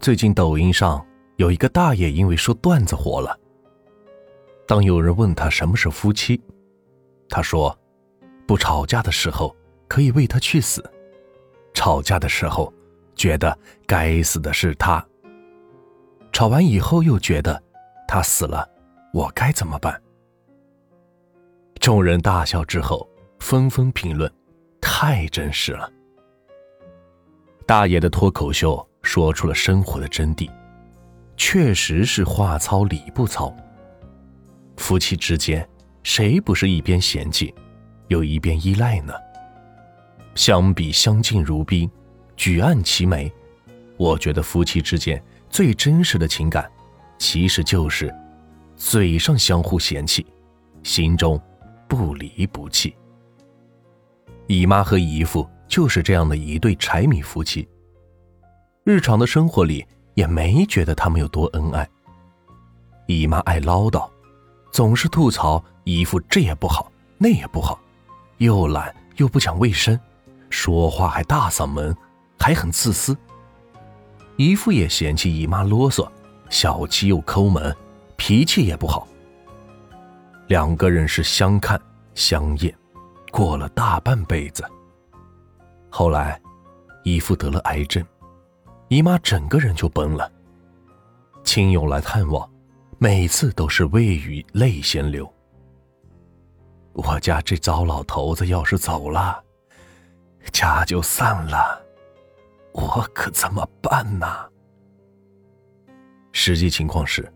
最近抖音上有一个大爷因为说段子火了。当有人问他什么是夫妻，他说：“不吵架的时候可以为他去死，吵架的时候觉得该死的是他，吵完以后又觉得他死了，我该怎么办？”众人大笑之后，纷纷评论：“太真实了。”大爷的脱口秀。说出了生活的真谛，确实是话糙理不糙。夫妻之间，谁不是一边嫌弃，又一边依赖呢？相比相敬如宾，举案齐眉，我觉得夫妻之间最真实的情感，其实就是嘴上相互嫌弃，心中不离不弃。姨妈和姨父就是这样的一对柴米夫妻。日常的生活里也没觉得他们有多恩爱。姨妈爱唠叨，总是吐槽姨父这也不好那也不好，又懒又不讲卫生，说话还大嗓门，还很自私。姨父也嫌弃姨妈啰嗦，小气又抠门，脾气也不好。两个人是相看相厌，过了大半辈子。后来，姨父得了癌症。姨妈整个人就崩了。亲友来探望，每次都是未雨泪先流。我家这糟老头子要是走了，家就散了，我可怎么办呢？实际情况是，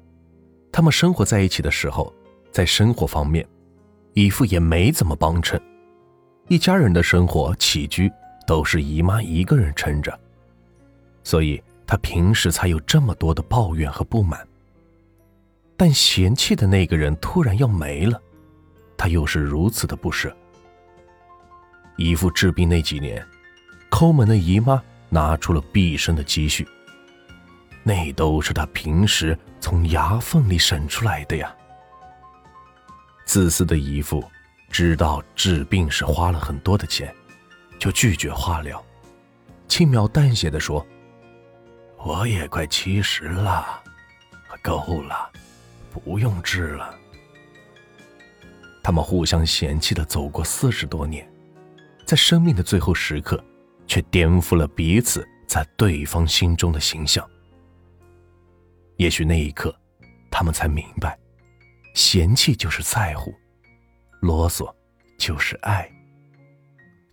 他们生活在一起的时候，在生活方面，姨父也没怎么帮衬，一家人的生活起居都是姨妈一个人撑着。所以他平时才有这么多的抱怨和不满。但嫌弃的那个人突然要没了，他又是如此的不舍。姨父治病那几年，抠门的姨妈拿出了毕生的积蓄，那都是他平时从牙缝里省出来的呀。自私的姨父知道治病是花了很多的钱，就拒绝化疗，轻描淡写的说。我也快七十了，够了，不用治了。他们互相嫌弃的走过四十多年，在生命的最后时刻，却颠覆了彼此在对方心中的形象。也许那一刻，他们才明白，嫌弃就是在乎，啰嗦就是爱。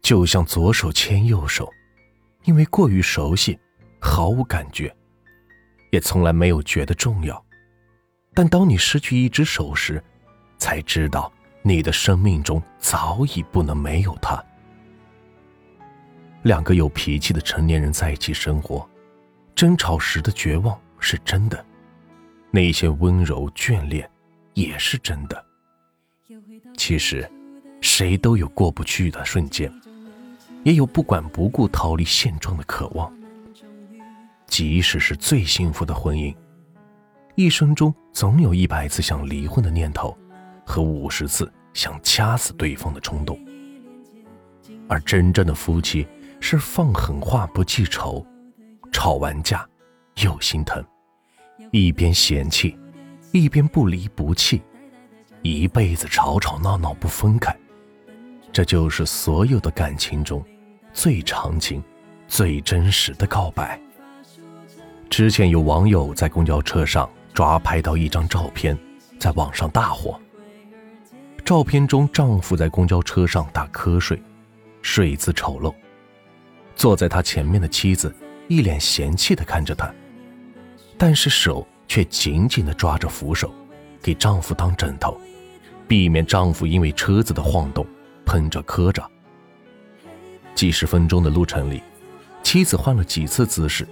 就像左手牵右手，因为过于熟悉。毫无感觉，也从来没有觉得重要。但当你失去一只手时，才知道你的生命中早已不能没有他。两个有脾气的成年人在一起生活，争吵时的绝望是真的，那些温柔眷恋也是真的。其实，谁都有过不去的瞬间，也有不管不顾逃离现状的渴望。即使是最幸福的婚姻，一生中总有一百次想离婚的念头，和五十次想掐死对方的冲动。而真正的夫妻是放狠话不记仇，吵完架又心疼，一边嫌弃，一边不离不弃，一辈子吵吵闹闹不分开。这就是所有的感情中最长情、最真实的告白。之前有网友在公交车上抓拍到一张照片，在网上大火。照片中，丈夫在公交车上打瞌睡，睡姿丑陋。坐在他前面的妻子一脸嫌弃地看着他，但是手却紧紧地抓着扶手，给丈夫当枕头，避免丈夫因为车子的晃动碰着磕着。几十分钟的路程里，妻子换了几次姿势。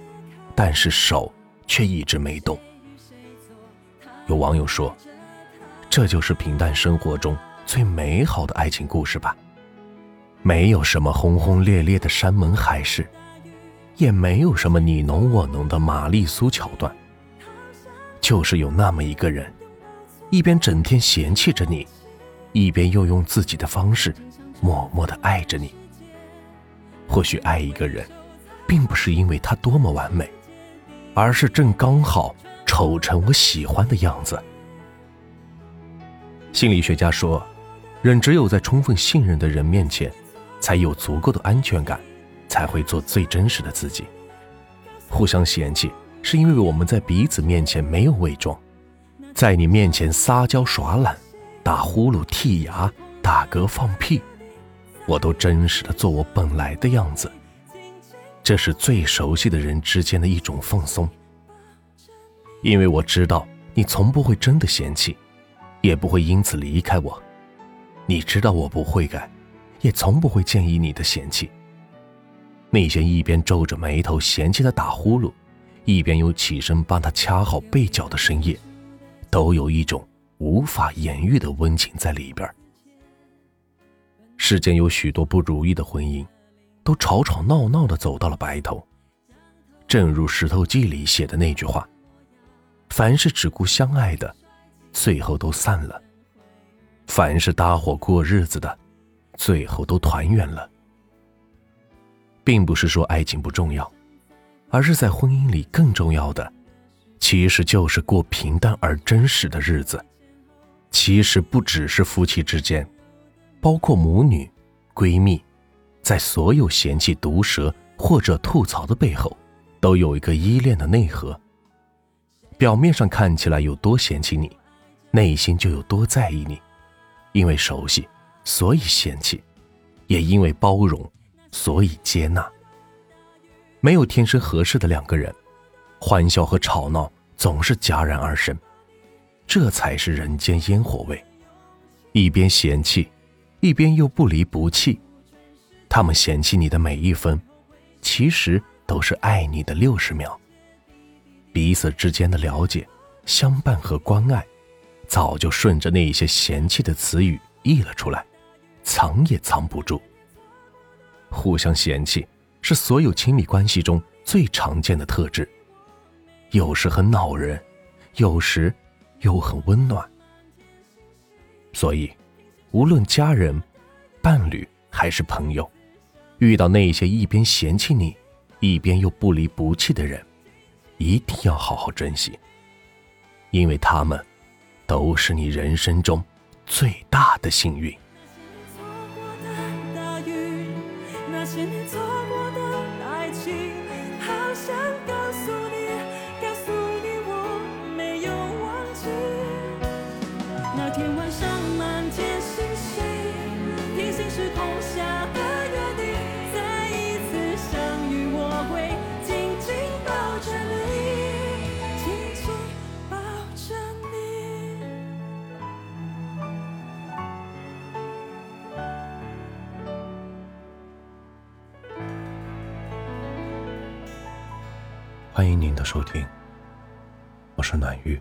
但是手却一直没动。有网友说：“这就是平淡生活中最美好的爱情故事吧。没有什么轰轰烈烈的山盟海誓，也没有什么你侬我侬的玛丽苏桥段，就是有那么一个人，一边整天嫌弃着你，一边又用自己的方式默默的爱着你。或许爱一个人，并不是因为他多么完美。”而是正刚好丑成我喜欢的样子。心理学家说，人只有在充分信任的人面前，才有足够的安全感，才会做最真实的自己。互相嫌弃，是因为我们在彼此面前没有伪装，在你面前撒娇耍懒、打呼噜、剔牙、打嗝、放屁，我都真实的做我本来的样子。这是最熟悉的人之间的一种放松，因为我知道你从不会真的嫌弃，也不会因此离开我。你知道我不会改，也从不会建议你的嫌弃。那些一边皱着眉头嫌弃他打呼噜，一边又起身帮他掐好被角的深夜，都有一种无法言喻的温情在里边。世间有许多不如意的婚姻。都吵吵闹闹的走到了白头，正如《石头记》里写的那句话：“凡是只顾相爱的，最后都散了；凡是搭伙过日子的，最后都团圆了。”并不是说爱情不重要，而是在婚姻里更重要的，其实就是过平淡而真实的日子。其实不只是夫妻之间，包括母女、闺蜜。在所有嫌弃、毒舌或者吐槽的背后，都有一个依恋的内核。表面上看起来有多嫌弃你，内心就有多在意你。因为熟悉，所以嫌弃；也因为包容，所以接纳。没有天生合适的两个人，欢笑和吵闹总是戛然而生。这才是人间烟火味。一边嫌弃，一边又不离不弃。他们嫌弃你的每一分，其实都是爱你的六十秒。彼此之间的了解、相伴和关爱，早就顺着那些嫌弃的词语溢了出来，藏也藏不住。互相嫌弃是所有亲密关系中最常见的特质，有时很恼人，有时又很温暖。所以，无论家人、伴侣还是朋友。遇到那些一边嫌弃你，一边又不离不弃的人，一定要好好珍惜，因为他们都是你人生中最大的幸运。那天晚上，欢迎您的收听，我是暖玉，